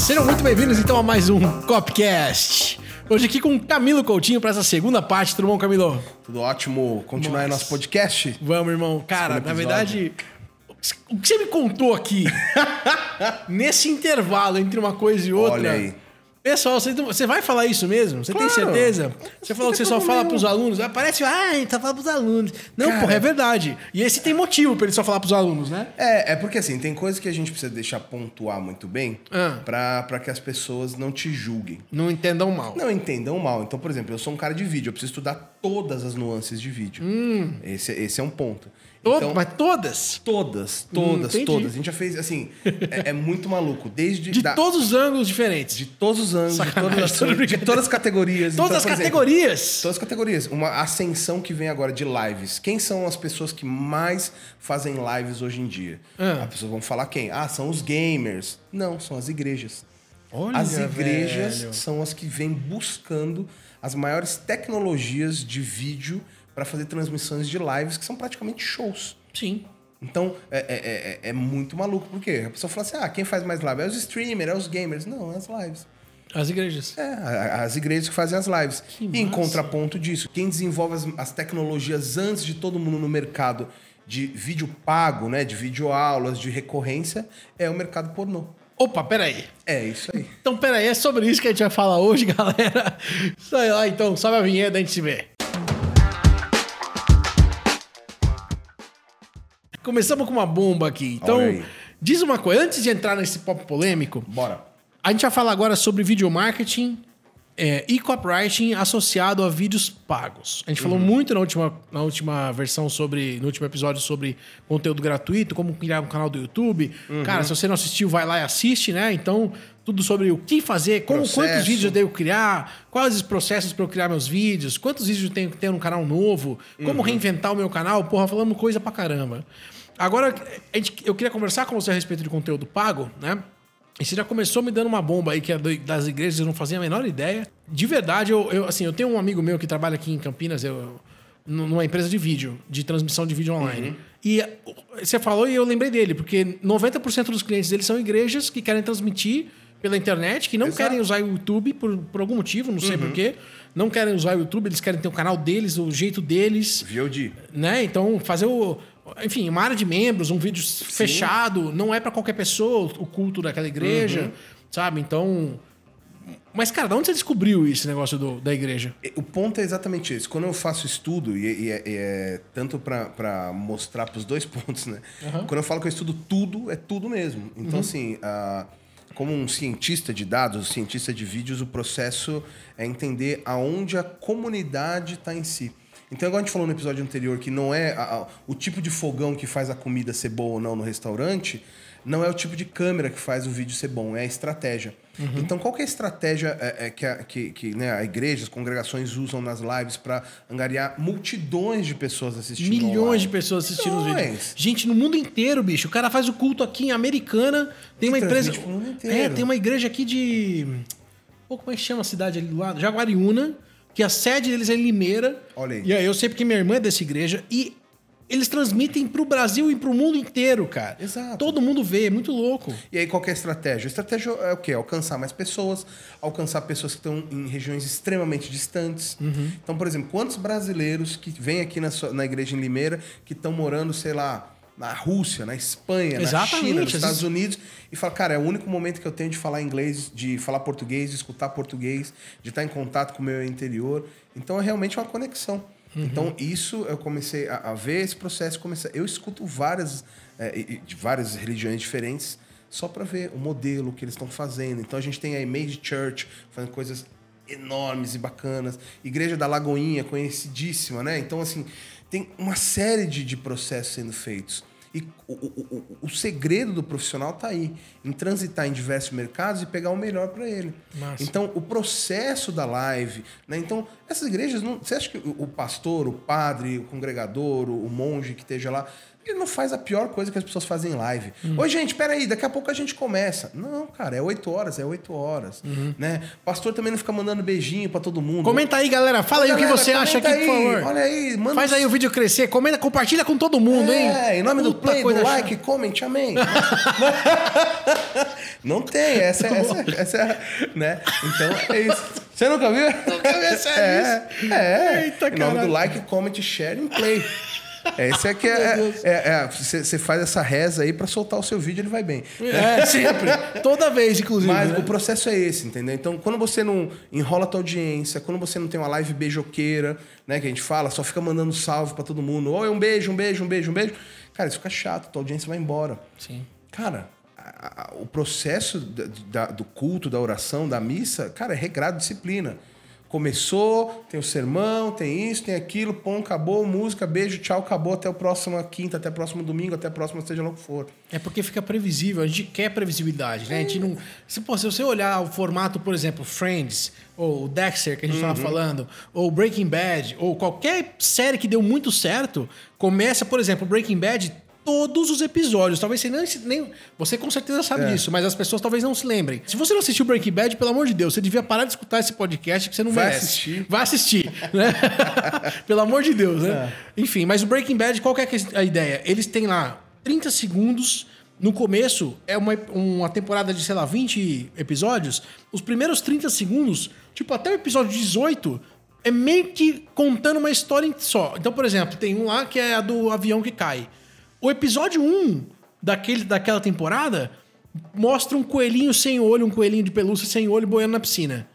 Sejam muito bem-vindos então a mais um Copcast. Hoje aqui com Camilo Coutinho para essa segunda parte. Tudo bom, Camilo? Tudo ótimo. Continuar Nossa. nosso podcast. Vamos, irmão. Cara, na verdade, o que você me contou aqui, nesse intervalo entre uma coisa e outra. Olha aí. Pessoal, você, você vai falar isso mesmo? Você tem Claro. certeza? Você falou que você tem só fala nenhum. pros alunos. Ah, Parece, ah, ele tá falando pros alunos. Não, Cara. porra, é verdade. E esse tem motivo pra ele só falar pros alunos, né? É, é porque assim, tem coisas que a gente precisa deixar pontuar muito bem Ah. pra, pra que as pessoas não te julguem. Não entendam mal. Não entendam mal. Então, por exemplo, eu sou um cara de vídeo, eu preciso estudar todas as nuances de vídeo. Esse, esse é um ponto. Todo- Então, mas todas? todas, todas, entendi. todas. A gente já fez, assim, é, é muito maluco. Desde. De da- todos os ângulos diferentes. de todos os anos, de todas, as, de todas as categorias. Todas Então, as por exemplo, categorias. Todas as categorias. Uma ascensão que vem agora de lives. Quem são as pessoas que mais fazem lives hoje em dia? Ah. As pessoas vão falar quem? Ah, são os gamers. Não, são as igrejas. Olha, as igrejas velho. são as que vêm buscando as maiores tecnologias de vídeo para fazer transmissões de lives que são praticamente shows. Sim. Então, é, é, é, é muito maluco. Por quê? A pessoa fala assim, ah, quem faz mais live? É os streamers, é os gamers. Não, é as lives. As igrejas. É, as igrejas que fazem as lives. Que e em contraponto disso, quem desenvolve as, as tecnologias antes de todo mundo no mercado de vídeo pago, né, de videoaulas, de recorrência, é o mercado pornô. Opa, peraí. É isso aí. Então, peraí, é sobre isso que a gente vai falar hoje, galera. Sai lá, então, sobe a vinheta, a gente se vê. Começamos com uma bomba aqui. Então, diz uma coisa. Antes de entrar nesse papo polêmico, Bora. a gente vai falar agora sobre video marketing é, e copywriting associado a vídeos pagos. A gente falou muito na última, na última versão sobre. No último episódio sobre conteúdo gratuito, como criar um canal do YouTube. Cara, se você não assistiu, vai lá e assiste, né? Então, tudo sobre o que fazer, como, quantos vídeos eu devo criar, quais os processos para eu criar meus vídeos, quantos vídeos eu tenho que ter no canal novo, como reinventar o meu canal. Porra, falando coisa pra caramba. Agora, a gente- eu queria conversar com você a respeito de conteúdo pago, né? E você já começou me dando uma bomba aí que é das igrejas, eu não fazia a menor ideia. De verdade, eu, eu, assim, eu tenho um amigo meu que trabalha aqui em Campinas, eu, numa empresa de vídeo, de transmissão de vídeo online. E eh, você falou e eu lembrei dele, porque 90% dos clientes dele são igrejas que querem transmitir pela internet, que não Exato. querem usar o YouTube por, por algum motivo, não sei porquê. Não querem usar o YouTube, eles querem ter o canal deles, o jeito deles VOD. né? Então, fazer o. Enfim, uma área de membros, um vídeo fechado, não é pra qualquer pessoa o culto daquela igreja, Uhum. sabe? Então. Mas, cara, de onde você descobriu esse negócio do- da igreja? O ponto é exatamente esse. Quando eu faço estudo, e, e é, e é tanto para mostrar para os dois pontos, né? Quando eu falo que eu estudo tudo, é tudo mesmo. Então, assim, ah, como um cientista de dados, um cientista de vídeos, o processo é entender aonde a comunidade está em si. Então, igual a gente falou no episódio anterior, que não é a- a- o tipo de fogão que faz a comida ser boa ou não no restaurante, não é o tipo de câmera que faz o vídeo ser bom, é a estratégia. Então, qual que é a estratégia é, é, que, a, que, que, né, a igreja, as congregações usam nas lives para angariar multidões de pessoas assistindo? Milhões online? de pessoas assistindo os vídeos. Gente, no mundo inteiro, bicho. O cara faz o culto aqui em Americana. Tem uma empresa. pro mundo inteiro. É, tem uma igreja aqui de. Pô, como é que chama a cidade ali do lado? Jaguariúna. Que a sede deles é em Limeira. Olha aí. E aí eu sei porque minha irmã é dessa igreja. E eles transmitem pro Brasil e pro mundo inteiro, cara. Exato. Todo mundo vê, é muito louco. E aí, qual que é a estratégia? A estratégia é o quê? Alcançar mais pessoas, alcançar pessoas que estão em regiões extremamente distantes. Uhum. Então, por exemplo, quantos brasileiros que vêm aqui na, sua- na igreja em Limeira que estão morando, sei lá, na Rússia, na Espanha, Exatamente, na China, nos Estados Unidos, e fala, cara, é o único momento que eu tenho de falar inglês, de falar português, de escutar português, de estar em contato com o meu interior. Então, é realmente uma conexão. Uhum. Então, isso eu comecei a, a ver esse processo. Comecei, eu escuto várias, é, de várias religiões diferentes só para ver o modelo que eles estão fazendo. Então, a gente tem a Image Church fazendo coisas enormes e bacanas. Igreja da Lagoinha, conhecidíssima, né? Então, assim, tem uma série de, de processos sendo feitos. E o, o, o, o segredo do profissional tá aí, em transitar em diversos mercados e pegar o melhor para ele. Massa. Então, o processo da live, né? Então, essas igrejas, não, você acha que o pastor, o padre, o congregador, o monge que esteja lá, Ele não faz a pior coisa que as pessoas fazem em live. Oi, gente, peraí, daqui a pouco a gente começa. Não, cara, é 8 horas, é 8 horas. Né? Pastor também não fica mandando beijinho pra todo mundo. Comenta aí, galera. Fala aí o que Galera, você acha aqui, comenta por aí. favor. Olha aí, manda Faz aí o vídeo crescer. Comenta, compartilha com todo mundo, hein? É, em nome do Puta play, do like, chata. comment, amém. não tem, essa, é- essa, é- essa é, né? Então é isso. Você nunca viu? Nunca vi, é sério É, é. Eita, em nome caralho. do like, comment, share e play. Esse é que é. Meu Deus. é, é, você, você faz essa reza aí pra soltar o seu vídeo, ele vai bem. É, sempre. Toda vez, inclusive. Mas né? o processo é esse, entendeu? Então, quando você não enrola a tua audiência, quando você não tem uma live beijoqueira, né, que a gente fala, só fica mandando salve pra todo mundo, oi, um beijo, um beijo, um beijo, um beijo, cara, isso fica chato, tua audiência vai embora. Sim. Cara, a- a- o processo da- da- do culto, da oração, da missa, cara, é regrado, disciplina. Começou, tem o sermão, tem isso, tem aquilo, pão, acabou, música, beijo, tchau, acabou, até o próximo quinta, até o próximo domingo, até o próximo, seja lá o que for. É porque fica previsível, a gente quer previsibilidade, né? A gente não. Se, pô, se você olhar o formato, por exemplo, Friends, ou Dexter, que a gente estava falando, ou Breaking Bad, ou qualquer série que deu muito certo, começa, por exemplo, Breaking Bad, todos os episódios. Talvez você nem. nem você com certeza sabe É. disso, mas as pessoas talvez não se lembrem. Se você não assistiu Breaking Bad, pelo amor de Deus, você devia parar de escutar esse podcast que você não Vai merece. assistir. Vai assistir, né? Pelo amor de Deus, né? Enfim, mas o Breaking Bad, qual que é a ideia? Eles têm lá 30 segundos. No começo, é uma, uma temporada de, sei lá, 20 episódios. Os primeiros 30 segundos, tipo, até o episódio 18, é meio que contando uma história só. Então, por exemplo, tem um lá que é a do avião que cai. O episódio 1 daquele, daquela temporada mostra um coelhinho sem olho, um coelhinho de pelúcia sem olho boiando na piscina.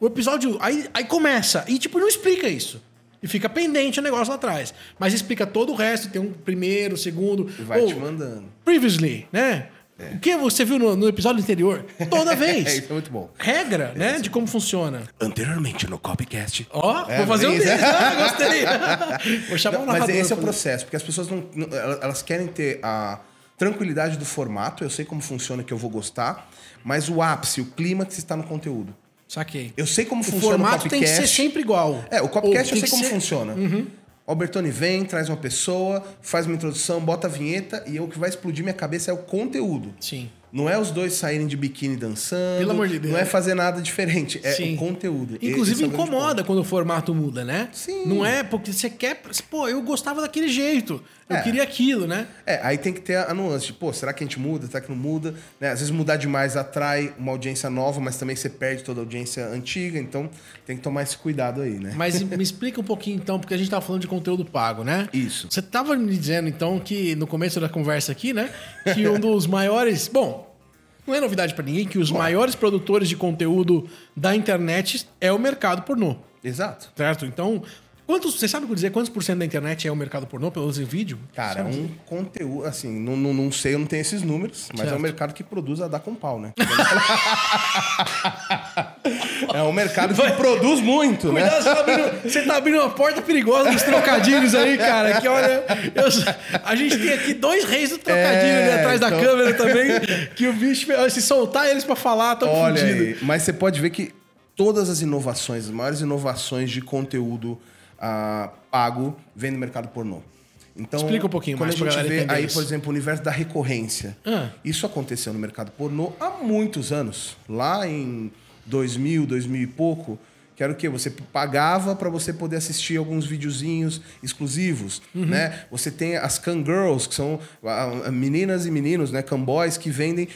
O episódio. Aí, aí começa. E, tipo, não explica isso. E fica pendente o negócio lá atrás. Mas explica todo o resto. Tem um primeiro, segundo. E vai ou te mandando. Previously, né? O que você viu no, no episódio anterior? Toda É, vez. isso é muito bom. Regra, né? De como funciona. Anteriormente no Copycast. Ó, É, vou fazer um deles. isso. Ah, gostei. vou chamar o Mas narrador. esse é o processo, porque as pessoas não, não- elas querem ter a tranquilidade do formato, eu sei como funciona, que eu vou gostar, mas o ápice, o clímax está no conteúdo. Saquei. Eu sei como O funciona o formato tem que ser Copycast. sempre igual. É, o Copycast eu sei como ser- Uhum. O Albertoni vem, traz uma pessoa, faz uma introdução, bota a vinheta e o que vai explodir minha cabeça é o conteúdo. Sim. Não é os dois saírem de biquíni dançando. Pelo amor de Deus. Não é fazer nada diferente. É Sim. o conteúdo. Inclusive é incomoda quando o formato muda, né? Sim. Não é porque você quer. Pô, eu gostava daquele jeito. Eu É. queria aquilo, né? É, aí tem que ter a nuance de, pô, será que a gente muda? Será que não muda? Né? Às vezes mudar demais atrai uma audiência nova, mas também você perde toda a audiência antiga, então tem que tomar esse cuidado aí, né? Mas me explica um pouquinho então, porque a gente tava falando de conteúdo pago, né? Isso. Você tava me dizendo então que no começo da conversa aqui, né, que um dos maiores, bom, não é novidade pra ninguém que os maiores produtores de conteúdo da internet é o mercado pornô, Exato. certo? Então, quantos, você sabe dizer quantos por cento da internet é o mercado pornô pelo uso em vídeo? Cara, é um conteúdo, assim, não, não, não sei, eu não tenho esses números, mas é Certo. um mercado que produz a dar com pau, né? é um mercado que produz muito, né? Cuidado, você tá, abrindo, você tá abrindo uma porta perigosa dos trocadilhos aí, cara. Que olha, eu- a gente tem aqui dois reis do trocadilho É, ali atrás da então- câmera também. Que o bicho, se soltar eles pra falar, tão Olha aí, mas você pode ver que todas as inovações, as maiores inovações de conteúdo ah, pago vem do mercado pornô. Então, Explica um pouquinho quando mais a gente vê aí, isso. por exemplo, o universo da recorrência. Ah. Isso aconteceu no mercado pornô há muitos anos. Lá em 2000, 2000 e pouco, que era o quê? Você pagava para você poder assistir alguns videozinhos exclusivos, Uhum. né? Você tem as cam girls, que são meninas e meninos, né? Camboys que vendem.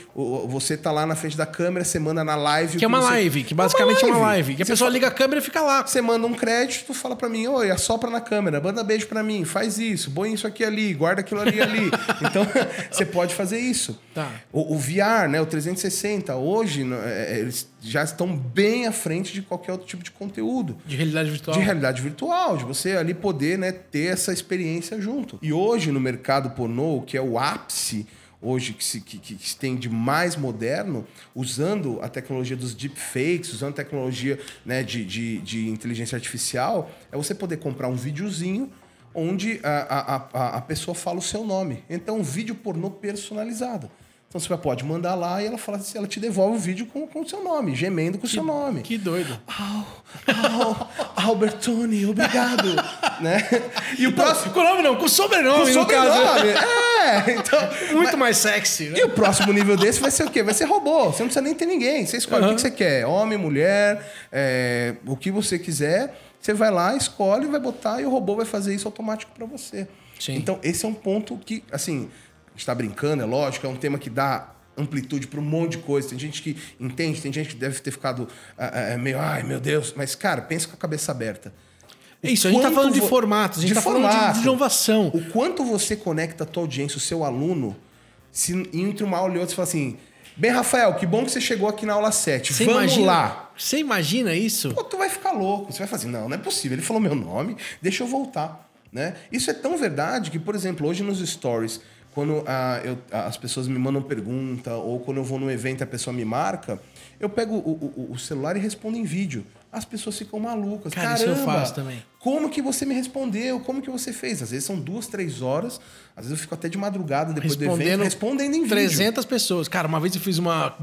Você tá lá na frente da câmera, você manda na live. Que é uma você- live, que basicamente é uma live. Que a pessoa fa- liga a câmera e fica lá. você manda um crédito, fala pra mim, oi, assopra na câmera, manda beijo pra mim, faz isso, põe isso aqui ali, guarda aquilo ali ali. Então, você pode fazer isso. Tá. O, o VR, né, o 360, hoje, né, é, eles já estão bem à frente de qualquer outro tipo de conteúdo. De realidade virtual. De realidade virtual, de você ali poder né, ter essa experiência junto. E hoje, no mercado pornô, que é o ápice hoje que se, que, que se tem de mais moderno, usando a tecnologia dos deepfakes, usando a tecnologia né, de, de, de inteligência artificial, é você poder comprar um videozinho onde a, a, a, a pessoa fala o seu nome. Então, um vídeo pornô personalizado. Então você pode mandar lá e ela fala assim, ela te devolve o vídeo com o seu nome, gemendo com o seu nome. Que doido. Oh, oh, Albertoni, obrigado. né? E o próximo. Com o nome não, com o sobrenome, Com caso. sobrenome. É, então. Muito mais sexy, né? E o próximo nível desse vai ser o quê? Vai ser robô. Você não precisa nem ter ninguém. Você escolhe o que que você quer. Homem, mulher, é, o que você quiser. Você vai lá, escolhe, vai botar e o robô vai fazer isso automático para você. Sim. Então, esse é um ponto que, assim, a gente tá brincando, é lógico, é um tema que dá amplitude para um monte de coisa. Tem gente que entende, tem gente que deve ter ficado ah, ah, meio, ai meu Deus, mas cara, pensa com a cabeça aberta. É isso, a gente tá Quanto falando de formatos, a gente de tá falando de- de inovação. O quanto você conecta a tua audiência, o seu aluno, se entre uma aula e outra você fala assim: Bem, Rafael, que bom que você chegou aqui na aula 7. Você Vamos imagina, lá. Você imagina isso? Pô, tu vai ficar louco. Você vai fazer, não, não é possível. Ele falou meu nome, deixa eu voltar. Né? Isso é tão verdade que, por exemplo, hoje nos stories, quando ah, eu- as pessoas me mandam pergunta, ou quando eu vou num evento e a pessoa me marca, eu pego o, o- o celular e respondo em vídeo. As pessoas ficam malucas. Cara, isso eu Caramba, faço também. Como que você me respondeu? Como que você fez? Às vezes são duas, três horas. Às vezes eu fico até de madrugada depois do evento respondendo em vídeo. 300 pessoas. Cara, uma vez eu fiz uma,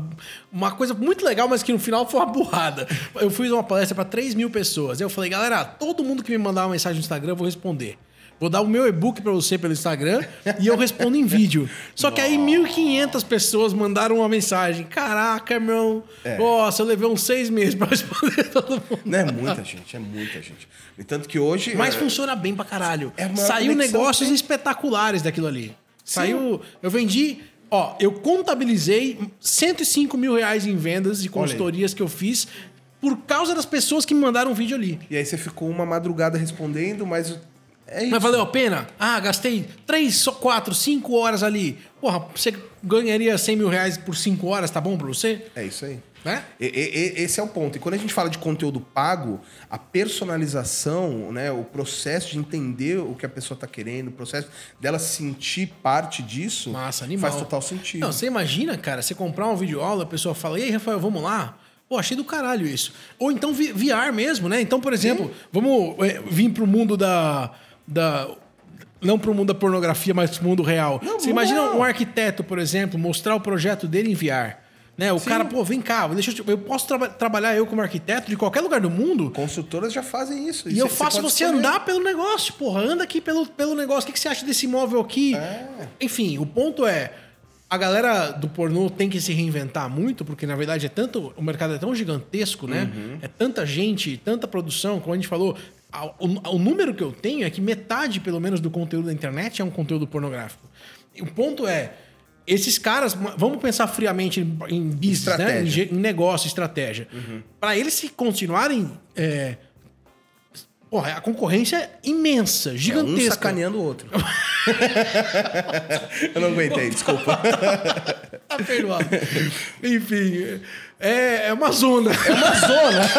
uma coisa muito legal, mas que no final foi uma burrada. Eu fiz uma palestra para 3 mil pessoas. Eu falei, galera, todo mundo que me mandar uma mensagem no Instagram, eu vou responder. Vou dar o meu e-book para você pelo Instagram e eu respondo em vídeo. Só que aí 1.500 pessoas mandaram uma mensagem. Caraca, irmão. É. Nossa, eu levei uns seis meses para responder todo mundo. Não é muita gente, é muita gente. E tanto que hoje. Mas é, funciona bem pra caralho. É Saiu negócios tem. espetaculares daquilo ali. Saiu. Eu vendi. Ó, eu contabilizei 105 mil reais em vendas de consultorias que eu fiz por causa das pessoas que me mandaram um vídeo ali. E aí você ficou uma madrugada respondendo, mas. É. Mas valeu a pena? Ah, gastei 3, 4, 5 horas ali. Porra, você ganharia 100 mil reais por 5 horas, tá bom pra você? É isso aí. Né? E- e- esse é o ponto. E quando a gente fala de conteúdo pago, a personalização, né, o processo de entender o que a pessoa está querendo, o processo dela sentir parte disso, Massa, animal. faz total sentido. Não, você imagina, cara, você comprar uma videoaula, a pessoa fala, e aí, Rafael, vamos lá? Pô, achei do caralho isso. Ou então VR mesmo, né? Então, por exemplo, vamos é, vir pro mundo da. Da não pro mundo da pornografia, mas pro mundo real. Não, você imagina um arquiteto, por exemplo, mostrar o projeto dele em VR. Né? O cara, pô, vem cá, deixa eu, te- eu posso traba- trabalhar eu como arquiteto de qualquer lugar do mundo Consultoras já fazem isso. e eu faço você andar pelo negócio, porra. Anda aqui pelo, pelo negócio. O que, que você acha desse imóvel aqui? É. Enfim, o ponto é. A galera do pornô tem que se reinventar muito, porque na verdade é tanto. O mercado é tão gigantesco, né? Uhum. É tanta gente, tanta produção, como a gente falou. O, o número que eu tenho é que metade, pelo menos, do conteúdo da internet é um conteúdo pornográfico. E o ponto é. Esses caras, vamos pensar friamente em, business, né? Em, Estratégia. Uhum. negócio, estratégia. Para eles se continuarem é, Porra, a concorrência é imensa, É, um gigantesca. sacaneando o outro. eu não aguentei, desculpa. tá perdoado. Enfim, é, é uma zona. É uma zona.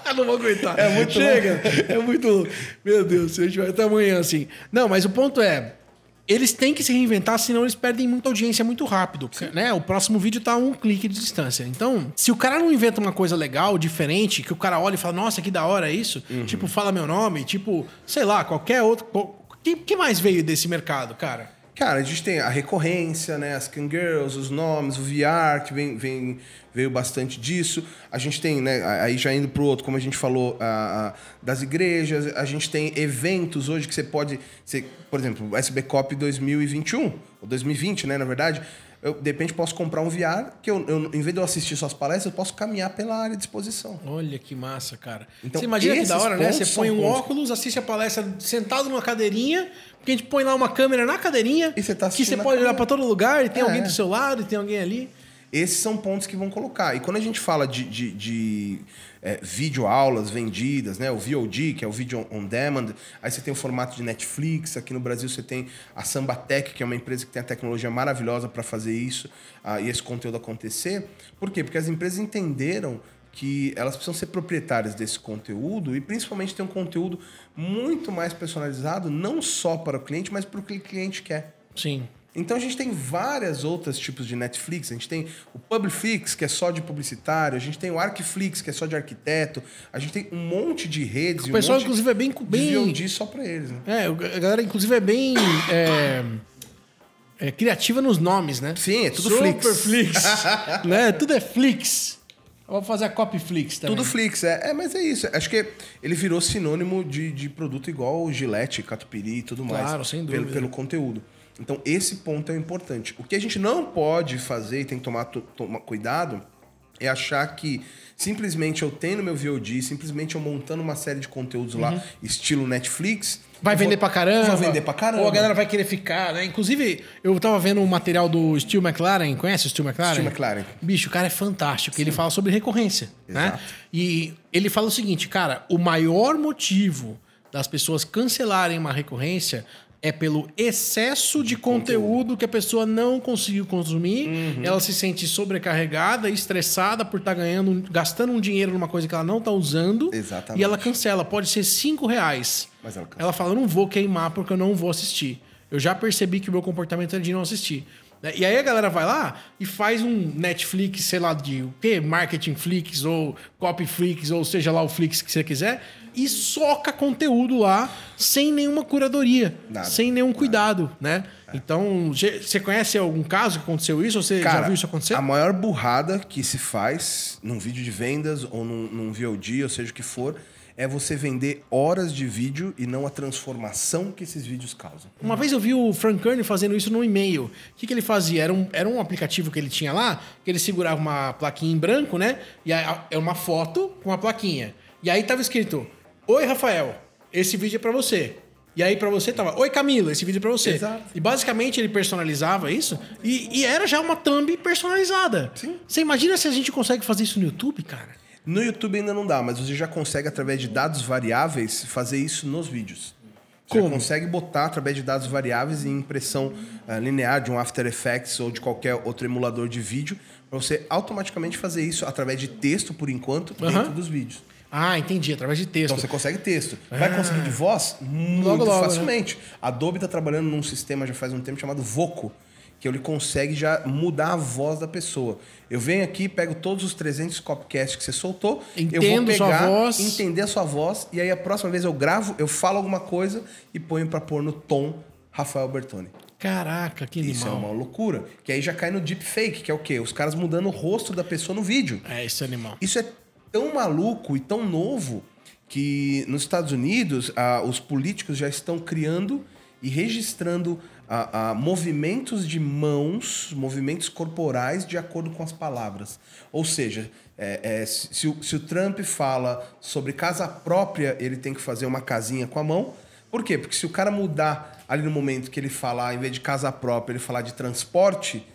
Eu não vou aguentar. É muito Chega. É muito louco. Meu Deus, a gente vai até amanhã assim. Não, mas o ponto é. Eles têm que se reinventar, senão eles perdem muita audiência muito rápido. Né? O próximo vídeo tá a um clique de distância. Então, se o cara não inventa uma coisa legal, diferente, que o cara olha e fala, nossa, que da hora isso, Uhum. tipo, fala meu nome, tipo, sei lá, qualquer outro. O que, que mais veio desse mercado, cara? Cara, a gente tem a recorrência, né? As Girls, os nomes, o VR, que vem, vem, veio bastante disso. A gente tem, né? Aí já indo pro outro, como a gente falou, a- a- das igrejas. A gente tem eventos hoje que você pode... Você, por exemplo, o SB Cop 2021, ou 2020, né? Na verdade, eu, de repente, posso comprar um VR que eu, eu, em vez de eu assistir suas palestras, eu posso caminhar pela área de exposição. Olha que massa, cara. Então, você imagina que da hora, né? Você põe um pontos. óculos, assiste a palestra sentado numa cadeirinha, porque a gente põe lá uma câmera na cadeirinha, E você tá que você pode olhar pra todo lugar, e tem É. alguém do seu lado, e tem alguém ali. Esses são pontos que vão colocar. E quando a gente fala de, de, de é, videoaulas vendidas, né? O VOD, que é o Video On Demand, aí você tem o formato de Netflix, aqui no Brasil você tem a Sambatec, que é uma empresa que tem a tecnologia maravilhosa para fazer isso ah, e esse conteúdo acontecer. Por quê? Porque as empresas entenderam que elas precisam ser proprietárias desse conteúdo e principalmente ter um conteúdo muito mais personalizado, não só para o cliente, mas para o que o cliente quer. Sim. Então a gente tem vários outros tipos de Netflix. A gente tem o Publiflix, que é só de publicitário. A gente tem o Arquiflix, que é só de arquiteto. A gente tem um monte de redes. O um pessoal, monte inclusive, é bem. de bem VOD só para eles. Né? é, a galera, inclusive, é bem. é, é, criativa nos nomes, né? Sim, é tudo Super Flix. Flix. né? Tudo é Flix. Eu vou fazer a copy Flix também. Tudo Flix, é, é, mas é isso. Acho que ele virou sinônimo de, de produto igual o Gillette, Catupiry e tudo mais. Claro, sem Pelo, dúvida. pelo conteúdo. Então, esse ponto é importante. O que a gente não pode fazer e tem que tomar, to- tomar cuidado é achar que simplesmente eu tendo meu VOD, simplesmente eu montando uma série de conteúdos lá, estilo Netflix. Uhum. Vai eu vou- vender pra caramba. Vai vender pra caramba. Ou a galera vai querer ficar, né? Inclusive, eu tava vendo um material do Steel McLaren. Conhece o Steel McLaren? Steel McLaren. Bicho, o cara é fantástico. Ele fala sobre recorrência, né? Exato. E ele fala o seguinte, cara, o maior motivo das pessoas cancelarem uma recorrência é pelo excesso de, conteúdo, que a pessoa não conseguiu consumir. Uhum. Ela se sente sobrecarregada, estressada por estar ganhando, gastando um dinheiro numa coisa que ela não está usando. Exatamente. E ela cancela. Pode ser cinco reais. Mas ela cancela. Ela fala, eu não vou queimar porque eu não vou assistir. Eu já percebi que o meu comportamento é de não assistir. Né? E aí a galera vai lá e faz um Netflix, sei lá, de o quê? Marketing Flix ou Copy Flix, ou seja lá o Flix que você quiser, e soca conteúdo lá sem nenhuma curadoria, Nada. sem nenhum cuidado, né? Então, ge- você conhece algum caso que aconteceu isso? Ou você já viu isso acontecer? A maior burrada que se faz num vídeo de vendas ou num, num VOD, ou seja o que for, é você vender horas de vídeo e não a transformação que esses vídeos causam. Uma vez eu vi o Frank Kern fazendo isso no e-mail. O que, que ele fazia? Era um, era um aplicativo que ele tinha lá, que ele segurava uma plaquinha em branco, né? E aí, é uma foto com uma plaquinha. E aí tava escrito: Oi, Rafael, esse vídeo é pra você. E aí pra você tava: Oi, Camila, esse vídeo é pra você. Exato. E basicamente ele personalizava isso e, e era já uma thumb personalizada. Sim. Você imagina se a gente consegue fazer isso no YouTube, cara? No YouTube ainda não dá, mas você já consegue, através de dados variáveis, fazer isso nos vídeos. Você Como? consegue botar, através de dados variáveis, em impressão ah, linear de um After Effects ou de qualquer outro emulador de vídeo, para você automaticamente fazer isso através de texto, por enquanto, dentro Aham. dos vídeos. Ah, entendi, através de texto. Então você consegue texto. Vai conseguir de voz? Muito Logo, logo, facilmente. A Adobe está trabalhando num sistema já faz um tempo chamado Voco, que ele consegue já mudar a voz da pessoa. Eu venho aqui, pego todos os 300 copcasts que você soltou, eu Entendo vou sua pegar, voz. entender a sua voz, e aí a próxima vez eu gravo, eu falo alguma coisa e ponho para pôr no tom Rafael Bertoni. Caraca, que Isso é animal. uma loucura. Que aí já cai no deepfake, que é o quê? Os caras mudando o rosto da pessoa no vídeo. É, esse animal. Isso é tão maluco e tão novo que nos Estados Unidos os políticos já estão criando e registrando ah, movimentos de mãos, movimentos corporais de acordo com as palavras. Ou seja, é, é, se, se o Trump fala sobre casa própria, ele tem que fazer uma casinha com a mão. Por quê? Porque se o cara mudar ali no momento que ele falar, em vez de casa própria, ele falar de transporte,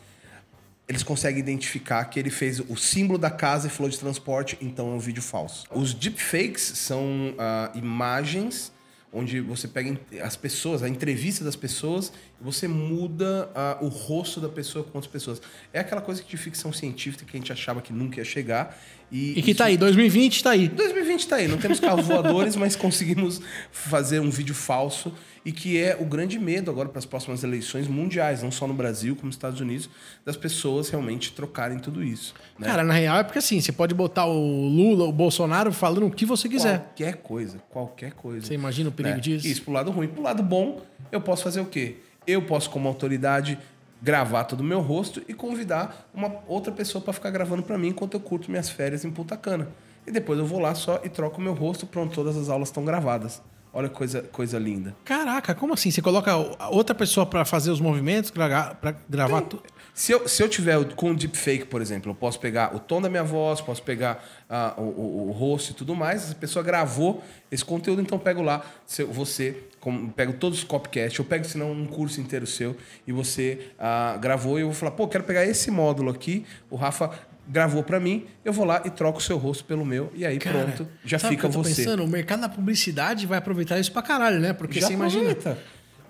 eles conseguem identificar que ele fez o símbolo da casa e falou de transporte, então é um vídeo falso. Os deepfakes são ah, imagens onde você pega as pessoas, a entrevista das pessoas, e você muda ah, o rosto da pessoa com outras pessoas. É aquela coisa de ficção científica que a gente achava que nunca ia chegar. E, E que isso- tá aí, 2020 tá aí. 2020 tá aí, não temos carros voadores, mas conseguimos fazer um vídeo falso e que é o grande medo agora para as próximas eleições mundiais, não só no Brasil, como nos Estados Unidos, das pessoas realmente trocarem tudo isso. Né? Cara, na real é porque assim, você pode botar o Lula, o Bolsonaro falando o que você quiser. Qualquer coisa, qualquer coisa. Você imagina o perigo né? disso? Isso pro lado ruim. Pro lado bom, eu posso fazer o quê? Eu posso, como autoridade, gravar todo o meu rosto e convidar uma outra pessoa para ficar gravando para mim enquanto eu curto minhas férias em Punta Cana. E depois eu vou lá só e troco o meu rosto, pronto, todas as aulas estão gravadas. Olha que coisa, coisa linda. Caraca, como assim? Você coloca a outra pessoa pra fazer os movimentos, pra gravar tudo? Se eu, se eu tiver com o deepfake, por exemplo, eu posso pegar o tom da minha voz, posso pegar ah, o, o- o rosto e tudo mais. Essa pessoa gravou esse conteúdo, então eu pego lá, se você, como, pego todos os copcasts, eu pego, senão, um curso inteiro seu, e você ah, gravou, e eu vou falar, pô, quero pegar esse módulo aqui, o Rafa gravou pra mim, eu vou lá e troco o seu rosto pelo meu, e aí Cara, pronto, já fica que eu tô você. pensando? O mercado da publicidade vai aproveitar isso pra caralho, né? Porque Já você imagina. aproveita.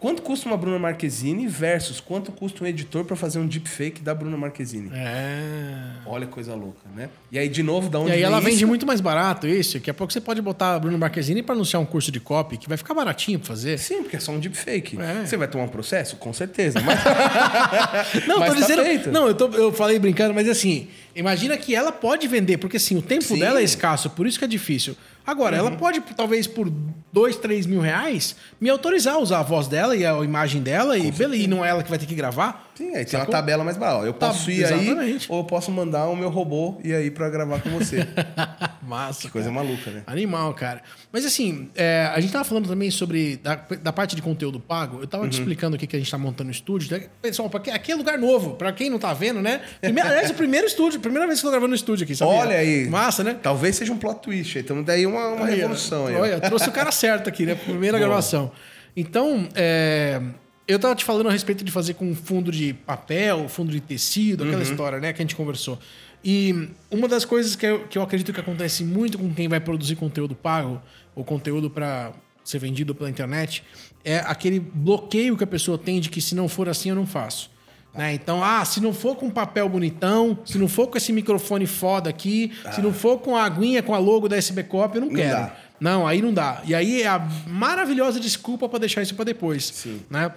Quanto custa uma Bruna Marquezine versus quanto custa um editor pra fazer um deepfake da Bruna Marquezine? É. Olha que coisa louca, né? E aí, de novo, da onde E aí vem ela vende muito mais barato isso. Daqui a pouco você pode botar a Bruno Marquezine pra anunciar um curso de copy, que vai ficar baratinho pra fazer. Sim, porque é só um deepfake. É. Você vai tomar um processo? Com certeza. Mas, Não, mas tô tá dizendo. feito. Não, eu, tô- eu falei brincando, mas assim, Imagina que ela pode vender, porque assim, o tempo Sim. dela é escasso, por isso que é difícil. Agora, ela pode, talvez por dois, três mil reais, me autorizar a usar a voz dela e a imagem dela, e, beleza, e não é ela que vai ter que gravar. Sim, aí tem uma tabela mais barata. Eu Tá, posso ir aí, exatamente. ou eu posso mandar o meu robô ir aí pra gravar com você. Massa. que coisa cara. maluca, né? Animal, cara. Mas assim, é, a gente tava falando também sobre da, da parte de conteúdo pago. Eu tava Uhum. te explicando aqui que a gente tá montando o estúdio. Pessoal, pra que- aqui é lugar novo. Pra quem não tá vendo, né? Primeiro, aliás, é o primeiro estúdio. Primeira vez que eu tô gravando no estúdio aqui, sabia? Olha aí. Massa, né? Talvez seja um plot twist. Então daí uma, uma Aí, revolução aí. Olha, trouxe o cara certo aqui, né? Primeira Boa. gravação. Então, é, eu tava te falando a respeito de fazer com fundo de papel, fundo de tecido, aquela Uhum. história, né? Que a gente conversou. E uma das coisas que eu, que eu acredito que acontece muito com quem vai produzir conteúdo pago, ou conteúdo para ser vendido pela internet, é aquele bloqueio que a pessoa tem de que se não for assim eu não faço. Né? Então, ah, se não for com papel bonitão, se não for com esse microfone foda aqui, se não for com a aguinha com a logo da SB Cop, eu não, Não quero. dá. Não, aí não dá. E aí é a maravilhosa desculpa pra deixar isso pra depois. Sim. Né?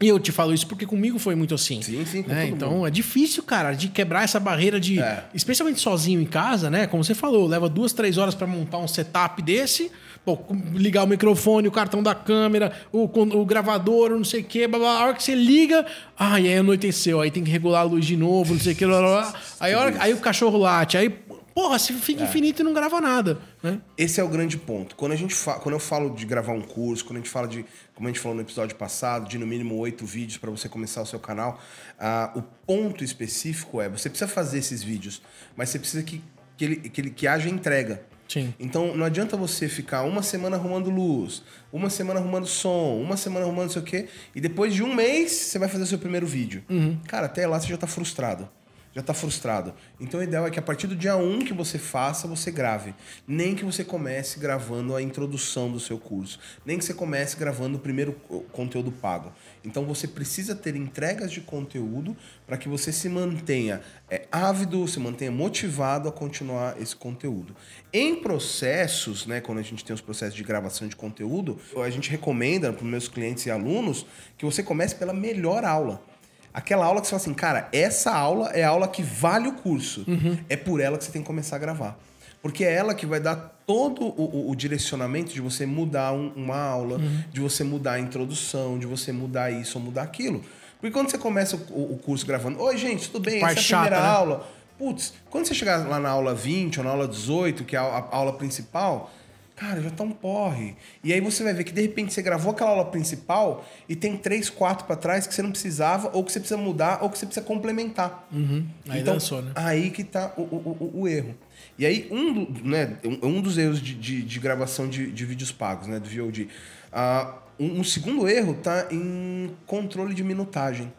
E eu te falo isso porque comigo foi muito assim. Sim, sim, né? Então mundo. é difícil, cara, de quebrar essa barreira de. É. Especialmente sozinho em casa, né? Como você falou, leva duas, três horas pra montar um setup desse. Pô, ligar o microfone, o cartão da câmera, o, o gravador, não sei o quê, blá, blá. a hora que você liga, ai, aí anoiteceu, aí tem que regular a luz de novo, não sei o quê, blá, blá, blá. Aí, hora, aí o cachorro late, aí, porra, você fica É. infinito e não grava nada, né? Esse é o grande ponto. Quando, a gente fa... Quando eu falo de gravar um curso, quando a gente fala de, como a gente falou no episódio passado, de no mínimo oito vídeos para você começar o seu canal, ah, o ponto específico é: você precisa fazer esses vídeos, mas você precisa que, que, ele, que, ele, que haja entrega. Sim. Então não adianta você ficar uma semana arrumando luz, uma semana arrumando som, uma semana arrumando não sei o quê, e depois de um mês você vai fazer o seu primeiro vídeo. Cara, até lá você já tá frustrado. Já tá frustrado. Então o ideal é que a partir do dia 1 que você faça, você grave. Nem que você comece gravando a introdução do seu curso. Nem que você comece gravando o primeiro co- conteúdo pago. Então você precisa ter entregas de conteúdo para que você se mantenha é, ávido, se mantenha motivado a continuar esse conteúdo. Em processos, né, quando a gente tem os processos de gravação de conteúdo, a gente recomenda para os meus clientes e alunos que você comece pela melhor aula. Aquela aula que você fala assim, cara, essa aula é a aula que vale o curso. É por ela que você tem que começar a gravar. Porque é ela que vai dar todo o, o- o direcionamento de você mudar um- uma aula, de você mudar a introdução, de você mudar isso ou mudar aquilo. Porque quando você começa o, o curso gravando, oi gente, tudo bem? Parte Essa é a primeira chata, né? aula. Putz, quando você chegar lá na aula 20 ou na aula 18, que é a, a aula principal, cara, já tá um porre. E aí você vai ver que de repente você gravou aquela aula principal e tem três, quatro para trás que você não precisava, ou que você precisa mudar, ou que você precisa complementar. Aí então, dançou, né? aí que tá o, o, o- o erro. E aí, um, do- né, um, dos erros de, de, de gravação de, de vídeos pagos, né, do VOD. Ah, um, um segundo erro tá em controle de minutagem.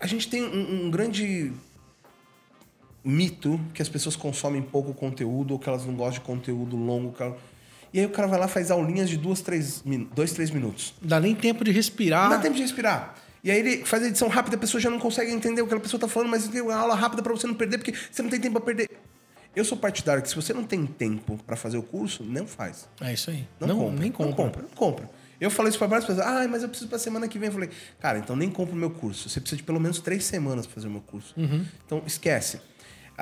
A gente tem um, um grande mito que as pessoas consomem pouco conteúdo ou que elas não gostam de conteúdo longo. ela- E aí o cara vai lá e faz aulinhas de duas, três, dois, três minutos. Não dá nem tempo de respirar. Não dá tempo de respirar. E aí ele faz a edição rápida, a pessoa já não consegue entender o que aquela pessoa tá falando, mas tem uma aula rápida para você não perder, porque você não tem tempo para perder. Eu sou partidário que se você não tem tempo para fazer o curso, não faz. É isso aí. Não, Não, compra. nem compra. Não compra. Não compra. Eu falei isso para várias pessoas. Ah, mas eu preciso para semana que vem. Eu falei, cara, então nem compra o meu curso. Você precisa de pelo menos três semanas para fazer o meu curso. Uhum. Então esquece.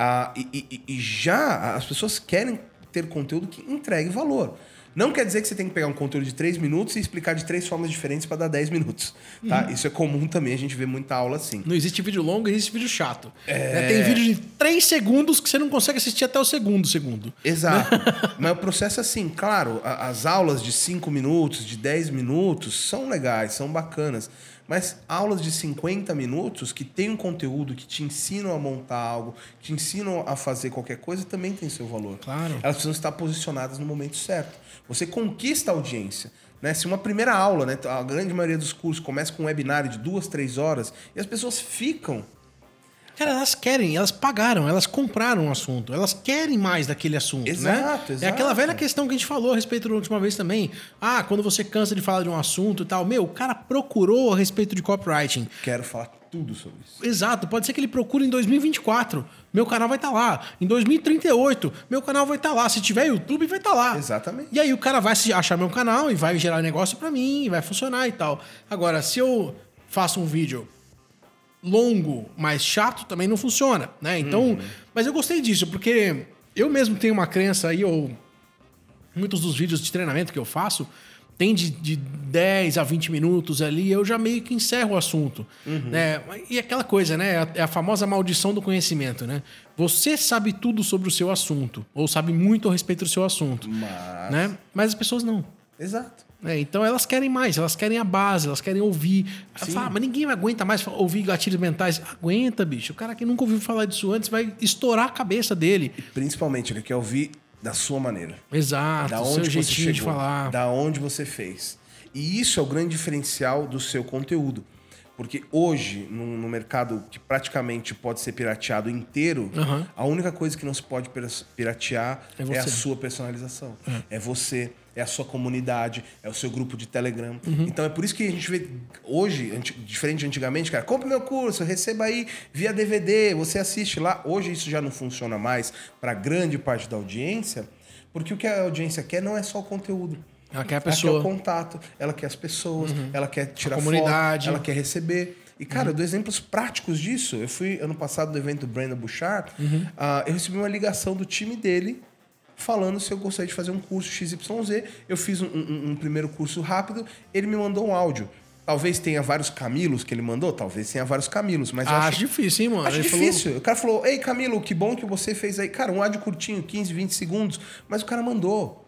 Ah, e, e- e já as pessoas querem ter conteúdo que entregue valor. Não quer dizer que você tem que pegar um conteúdo de três minutos e explicar de três formas diferentes para dar 10 minutos. Tá? Uhum. Isso é comum também, a gente vê muita aula assim. Não existe vídeo longo, existe vídeo chato. É, Tem vídeo de 3 segundos que você não consegue assistir até o segundo segundo. Exato. Mas o processo é assim, claro, as aulas de 5 minutos, de 10 minutos são legais, são bacanas. Mas aulas de 50 minutos que tem um conteúdo que te ensinam a montar algo, que te ensinam a fazer qualquer coisa, também tem seu valor. Claro. Elas precisam estar posicionadas no momento certo. Você conquista a audiência. Né? Se uma primeira aula, né, a grande maioria dos cursos começa com um webinário de duas, três horas, e as pessoas ficam Cara, elas querem, elas pagaram, elas compraram o assunto, elas querem mais daquele assunto, né? Exato, É exato. aquela velha questão que a gente falou a respeito da última vez também. Ah, quando você cansa de falar de um assunto e tal, meu, o cara procurou a respeito de copywriting. Quero falar tudo sobre isso. Exato, pode ser que ele procure em 2024. Meu canal vai estar lá. Em 2038, meu canal vai estar lá. Se tiver YouTube, vai estar lá. Exatamente. E aí o cara vai achar meu canal e vai gerar negócio pra mim, vai funcionar e tal. Agora, se eu faço um vídeo longo, mais chato, também não funciona, né? Então, mas eu gostei disso, porque eu mesmo tenho uma crença aí, ou muitos dos vídeos de treinamento que eu faço, tem de, de 10 a 20 minutos ali, eu já meio que encerro o assunto. Né? E aquela coisa, né? É a famosa maldição do conhecimento, né? Você sabe tudo sobre o seu assunto, ou sabe muito a respeito do seu assunto. Mas- Né? Mas as pessoas não. Exato. né? então elas querem mais, elas querem a base, elas querem ouvir. "Ah, mas ninguém aguenta mais ouvir gatilhos mentais. Aguenta, bicho. O cara que nunca ouviu falar disso antes vai estourar a cabeça dele. Principalmente, ele quer ouvir da sua maneira. Exato, da seu onde você jeitinho de chegou, falar. da onde você fez. E isso é o grande diferencial do seu conteúdo. Porque hoje, no, no mercado que praticamente pode ser pirateado inteiro, Aham. a única coisa que não se pode pira- piratear É é, a sua personalização. É. você, é a sua comunidade, é o seu grupo de Telegram. Uhum. Então é por isso que a gente vê hoje, diferente de antigamente, cara, compre meu curso, receba aí via DVD, você assiste lá. Hoje isso já não funciona mais para grande parte da audiência, porque o que a audiência quer não é só o conteúdo. Ela quer a Ela quer pessoa. o contato, ela quer as pessoas, ela quer tirar comunidade. foto, ela quer receber. E, cara, eu dou exemplos práticos disso. Eu fui ano passado no evento do Brandon Bouchard, ah, eu recebi uma ligação do time dele falando se eu gostaria de fazer um curso XYZ. Eu fiz um, um- um primeiro curso rápido, ele me mandou um áudio. Talvez tenha vários Camilos que ele mandou, talvez tenha vários Camilos, mas eu acho acho difícil, hein, mano? Acho Ele difícil. O cara falou: Ei, Camilo, que bom que você fez aí. Cara, um áudio curtinho, 15, 20 segundos. Mas o cara mandou.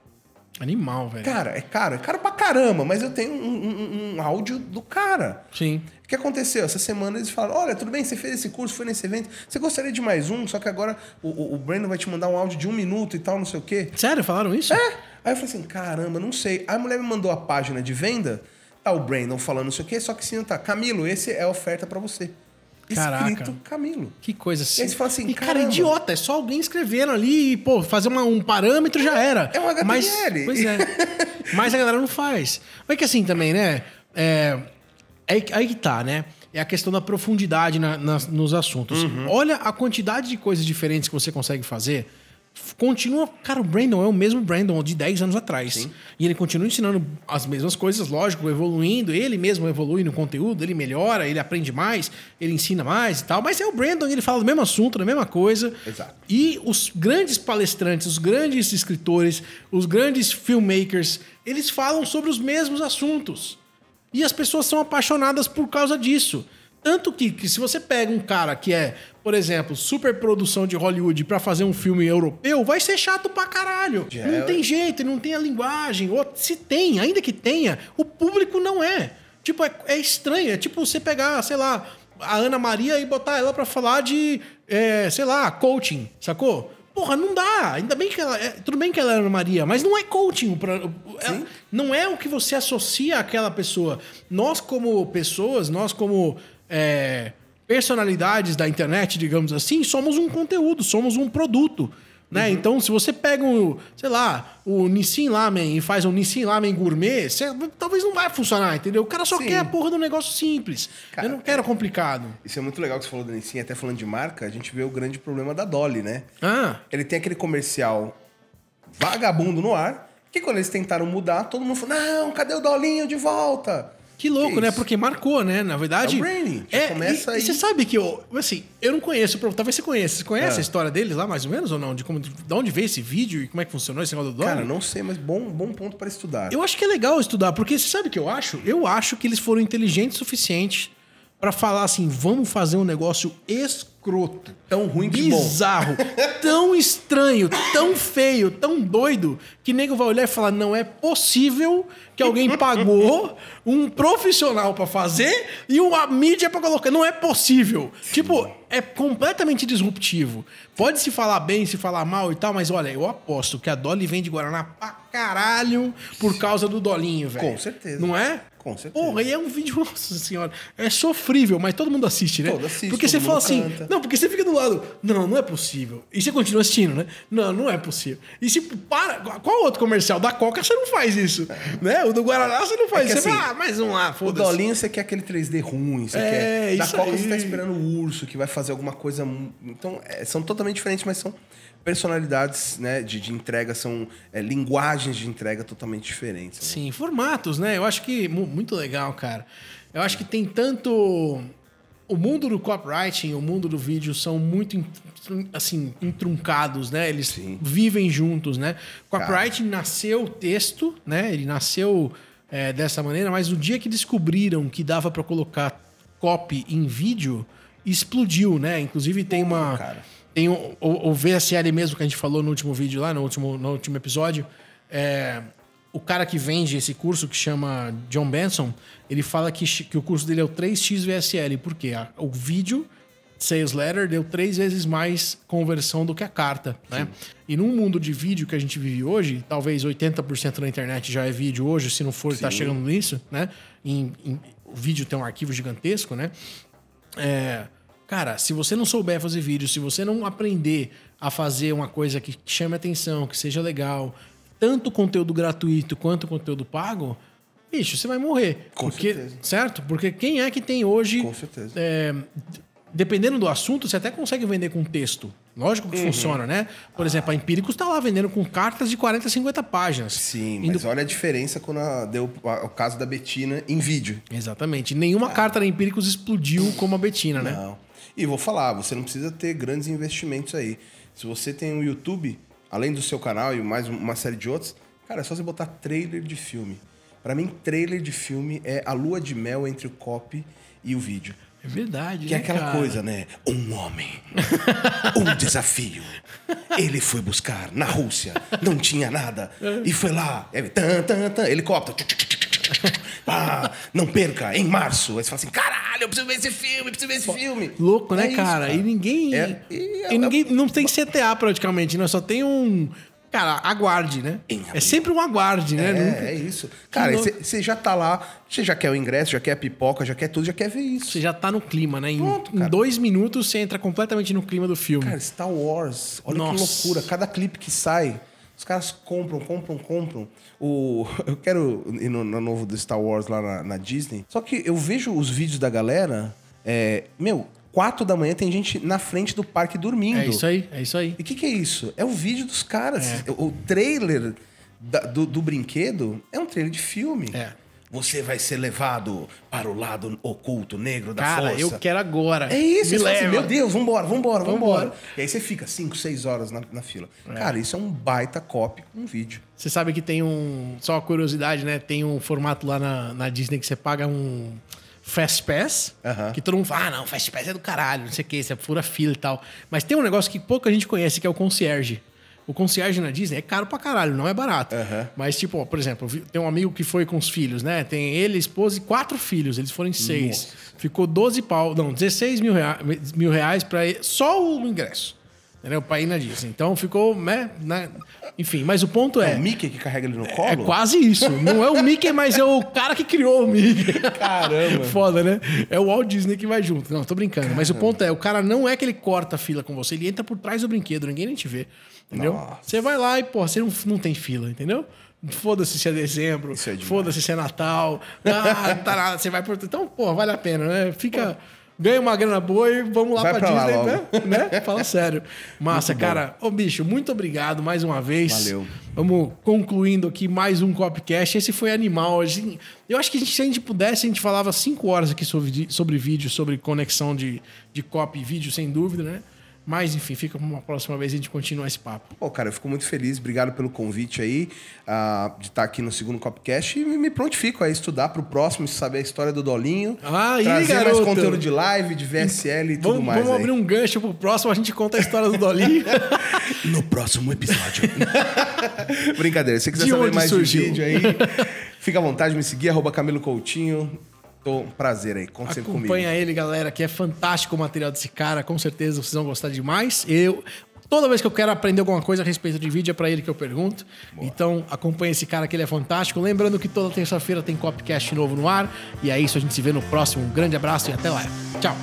Animal, velho. Cara, é caro, é caro pra caramba, mas eu tenho um, um- um áudio do cara. Sim. O que aconteceu? Essa semana eles falaram: Olha, tudo bem, você fez esse curso, foi nesse evento. Você gostaria de mais um? Só que agora o, o, o Brandon vai te mandar um áudio de um minuto e tal, não sei o quê. Sério, falaram isso? É. Aí eu falei assim: caramba, não sei. Aí a mulher me mandou a página de venda, tá o Brandon falando não sei o quê, só que sim, tá. Camilo, esse é a oferta pra você. Caraca. Escrito Camilo. Que coisa assim. E aí você fala assim, e, cara, caramba. idiota, é só alguém escrevendo ali e, pô, fazer uma- um parâmetro já era. É um HTML. Mas, pois é. Mas a galera não faz. Mas que assim também, né? É, aí, aí que tá, né? É a questão da profundidade na- nas- nos assuntos. Uhum. Olha a quantidade de coisas diferentes que você consegue fazer. Continua. Cara, o Brandon é o mesmo Brandon de 10 anos atrás. E ele continua ensinando as mesmas coisas, lógico, evoluindo. Ele mesmo evolui no conteúdo, ele melhora, ele aprende mais, ele ensina mais e tal. Mas é o Brandon, ele fala do mesmo assunto, da mesma coisa. Exato. E os grandes palestrantes, os grandes escritores, os grandes filmmakers, eles falam sobre os mesmos assuntos. E as pessoas são apaixonadas por causa disso. Tanto que, que se você pega um cara que é, por exemplo, super produção de Hollywood pra fazer um filme europeu, vai ser chato pra caralho. Já não é- tem jeito, não tem a linguagem. Ou se tem, ainda que tenha, o público não é. Tipo, é, é estranho. É tipo você pegar, sei lá, a Ana Maria e botar ela pra falar de, é, sei lá, coaching, sacou? Porra, não dá. Ainda bem que ela. É, tudo bem que ela é Ana Maria, mas não é coaching. Pra, ela- não é o que você associa àquela pessoa. Nós, como pessoas, nós, como é, personalidades da internet, digamos assim, somos um conteúdo, somos um produto. Né? Então, se você pega o, sei lá, o Nissin Lamen e faz um Nissin Lamen gourmet, você- talvez não vai funcionar, entendeu? O cara só Sim. quer a porra do negócio simples. Cara, Eu não quero complicado. Isso é muito legal que você falou da Nissin, até falando de marca, a gente vê o grande problema da Dolly, né? Ah, Ele tem aquele comercial vagabundo no ar, que quando eles tentaram mudar, todo mundo falou: não, cadê o Dolinho de volta? Que louco, Que né? Porque marcou, né? Na verdade. É o já começa e, aí. e você sabe que eu, assim, eu não conheço, talvez você conheça. Você conhece É. a história deles lá, mais ou menos, ou não? De, como, de onde veio esse vídeo e como é que funcionou esse negócio do dólar? Cara, não sei, mas bom, bom ponto para estudar. Eu acho que é legal estudar, porque você sabe o que eu acho? Eu acho que eles foram inteligentes o suficiente pra falar assim: vamos fazer um negócio escroto. Tão ruim que bizarro, tão estranho, tão feio, tão doido, que nego vai olhar e falar: não é possível que alguém pagou um profissional pra fazer e uma mídia pra colocar. Não é possível. Tipo, é completamente disruptivo. Pode se falar bem, se falar mal e tal, mas olha, eu aposto que a Dolly vende Guaraná pra caralho por causa do Dolinho, velho. Com certeza. Não é? Com certeza. Porra, e é um vídeo, nossa senhora, é sofrível, mas todo mundo assiste, né? Todo assiste, porque todo você fala assim, canta. não, porque você fica do lado, não, não é possível. E você continua assistindo, né? Não, não é possível. E se para, qual outro comercial da Coca você não faz isso, né? O do Guaraná você não faz. É você assim, fala, ah, mais um lá, O foda-se. Dolinho você quer aquele 3D ruim, você É, quer. Da Coca aí. você tá esperando o urso que vai fazer alguma coisa. Então, é, são totalmente diferentes, mas são personalidades né, de, de entrega, são é, linguagens de entrega totalmente diferentes. né? Sim, formatos, né? Eu acho que mu- muito legal, cara. Eu acho que tem tanto o mundo do copywriting, o mundo do vídeo são muito assim entruncados, né? Eles Sim. vivem juntos, né? Copywriting nasceu texto, né? Ele nasceu é, dessa maneira, mas o dia que descobriram que dava para colocar copy em vídeo, explodiu, né? Inclusive tem uma cara. tem o, o, o VSL mesmo que a gente falou no último vídeo lá, no último, no último episódio. É, o cara que vende esse curso, que chama John Benson, ele fala que, que o curso dele é o 3x VSL. Por quê? A- O vídeo Sales Letter deu três vezes mais conversão do que a carta, né? E num mundo de vídeo que a gente vive hoje, talvez 80% da internet já é vídeo hoje, se não for, tá chegando nisso, né? Em- em- o vídeo tem um arquivo gigantesco, né? É, cara, se você não souber fazer vídeo, se você não aprender a fazer uma coisa que chame atenção, que seja legal, tanto conteúdo gratuito quanto conteúdo pago, bicho, você vai morrer. Com Porque, certeza. certo? Porque quem é que tem hoje. Com certeza. é, dependendo do assunto, você até consegue vender com texto. Lógico Uhum. que funciona, né? Por exemplo, a Empíricos está lá vendendo com cartas de 40, 50 páginas. Sim, Indo- mas olha a diferença quando a- deu o caso da Betina em vídeo. Exatamente. Nenhuma carta da Empíricos explodiu como a Betina, né? Não. E vou falar, você não precisa ter grandes investimentos aí. Se você tem um YouTube, além do seu canal e mais um- uma série de outros, cara, é só você botar trailer de filme. Pra mim, trailer de filme é a lua de mel entre o copy e o vídeo. É verdade. Que é né, aquela cara? coisa, né? Um homem, um desafio. Ele foi buscar na Rússia, não tinha nada. E foi lá, é, tan, tan, tan, helicóptero. tchuc, tchuc, tchuc. Ah, não perca, em março. Aí você fala assim: caralho, eu preciso ver esse filme, preciso ver esse filme. Louco, né, É isso, cara? E ninguém. É- e é- e ninguém. Não tem CTA praticamente, né? Só tem um. Cara, aguarde, né? É sempre um aguarde, né? Nunca- É, é isso. Cara, você já tá lá, você já quer o ingresso, já quer a pipoca, já quer tudo, já quer ver isso. Você já tá no clima, né? Em, Pronto, em cara. dois minutos você entra completamente no clima do filme. Cara, Star Wars, olha Nossa. que loucura. Cada clipe que sai, os caras compram, compram, compram. O, eu quero ir no, no novo do Star Wars lá na, na Disney. Só que eu vejo os vídeos da galera. é, meu, quatro da manhã tem gente na frente do parque dormindo. é isso aí, é isso aí. E o que, que é isso? É o vídeo dos caras. É. O trailer da- do, do brinquedo é um trailer de filme. É. Você vai ser levado para o lado oculto, negro da Cara, força. eu quero agora. É isso, Me assim, leva. meu Deus, vambora, vambora, vambora. Vambora. E aí você fica 5, 6 horas na, na fila. Cara, isso é um baita copy um vídeo. Você sabe que tem um. Só uma curiosidade, né? Tem um formato lá na, na Disney que você paga um Fast Pass. Que todo mundo fala, ah, não, Fast Pass é do caralho, não sei o que, você fura fila e tal. Mas tem um negócio que pouca gente conhece, que é o concierge. O concierge na Disney é caro pra caralho, não é barato. Aham. Mas, tipo, ó, por exemplo, tem um amigo que foi com os filhos, né? Tem ele, esposa e quatro filhos. Eles foram seis. Ficou 12 pau, não, 16 mil, rea- mil reais pra ir, só o ingresso. Entendeu? Na Disney. Então ficou, né? né? Enfim, mas o ponto É é. o Mickey que carrega ele no É colo? quase isso. Não é o Mickey, mas é o cara que criou o Mickey. Caramba. Foda, né? É o Walt Disney que vai junto. Não, tô brincando. Mas o ponto é, o cara não é que ele corta a fila com você, ele entra por trás do brinquedo, ninguém nem te vê. Entendeu? Nossa. Você vai lá e, pô, você não, não tem fila, entendeu? Foda-se se é dezembro, é foda-se se é Natal. Ah, não tá nada, você vai por. Então, pô, vale a pena, né? Fica. Ganha uma grana boa e vamos lá Vai pra, pra lá Disney, né? né? Fala sério. Massa, cara. Ô, bicho, muito obrigado mais uma vez. Valeu. Vamos concluindo aqui mais um Copcast. Esse foi animal. Eu acho que a gente, se a gente pudesse, a gente falava cinco horas aqui sobre, sobre vídeo, sobre conexão de, de copy e vídeo, sem dúvida, né? Mas, enfim, fica pra uma próxima vez a gente continuar esse papo. Pô, cara, eu fico muito feliz. Obrigado pelo convite aí ah, de estar aqui no segundo Copcast e me prontifico a estudar pro próximo, saber a história do Dolinho. Ah, aí, trazer mais garoto. conteúdo de live, de VSL e tudo Vamos, mais. vamos aí. abrir um gancho pro próximo, a gente conta a história do Dolinho. No próximo episódio. Brincadeira. Se você quiser De saber mais surgiu? de vídeo aí, fica à vontade de me seguir, arroba Camilo Coutinho. Tô um prazer aí, conte sempre comigo. Acompanha ele, galera, que é fantástico o material desse cara. Com certeza vocês vão gostar demais. Eu. Toda vez que eu quero aprender alguma coisa a respeito de vídeo, é pra ele que eu pergunto. Então, acompanha esse cara que ele é fantástico. Lembrando que toda terça-feira tem Copcast novo no ar. E é isso, a gente se vê no próximo. Um grande abraço e até lá. Tchau.